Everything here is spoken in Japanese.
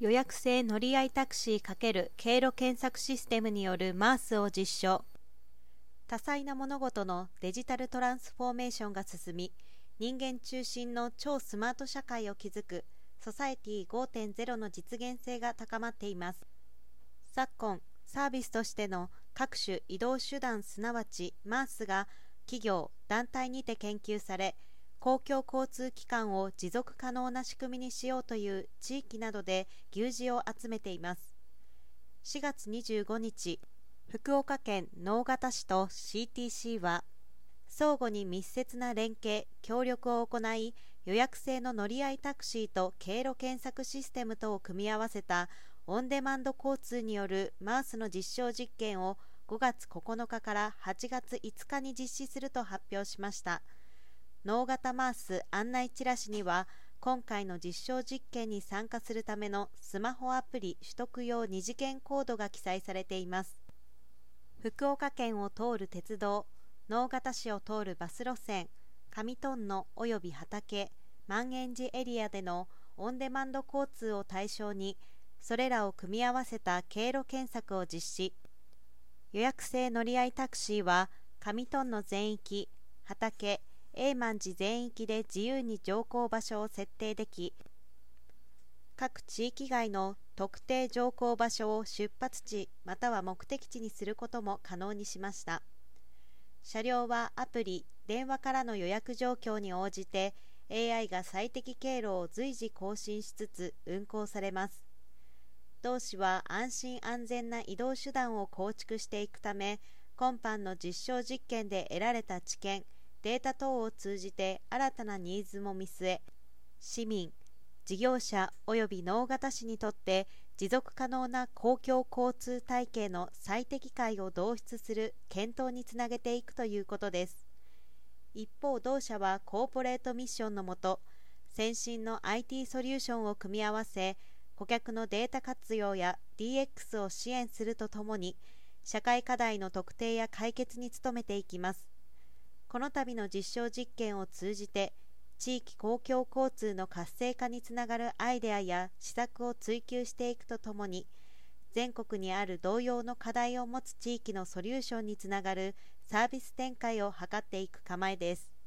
予約制乗り合いタクシー×経路検索システムによる MARS を実証。多彩な物事のデジタルトランスフォーメーションが進み人間中心の超スマート社会を築くソサエティ5.0の実現性が高まっています。昨今サービスとしての各種移動手段すなわち MARS が企業団体にて研究され公共交通機関を持続可能な仕組みにしようという地域などで牛耳を集めています4月25日福岡県直方市と CTC は相互に密接な連携協力を行い予約制の乗り合いタクシーと経路検索システムとを組み合わせたオンデマンド交通による MARS の実証実験を5月9日から8月5日に実施すると発表しました。脳型マース案内チラシには今回の実証実験に参加するためのスマホアプリ取得用二次元コードが記載されています。福岡県を通る鉄道直方市を通るバス路線上トン野及び畑万円寺エリアでのオンデマンド交通を対象にそれらを組み合わせた経路検索を実施。予約制乗り合いタクシーは上トン野全域畑永満寺全域で自由に乗降場所を設定でき各地域外の特定乗降場所を出発地または目的地にすることも可能にしました。車両はアプリ電話からの予約状況に応じて AI が最適経路を随時更新しつつ運行されます。同市は安心安全な移動手段を構築していくため今般の実証実験で得られた知見データ等を通じて新たなニーズも見据え市民事業者及び農型市にとって持続可能な公共交通体系の最適解を導出する検討につなげていくということです。一方同社はコーポレートミッションのもと先進の IT ソリューションを組み合わせ顧客のデータ活用や DX を支援するとともに社会課題の特定や解決に努めていきます。この度の実証実験を通じて地域公共交通の活性化につながるアイデアや施策を追求していくとともに全国にある同様の課題を持つ地域のソリューションにつながるサービス展開を図っていく構えです。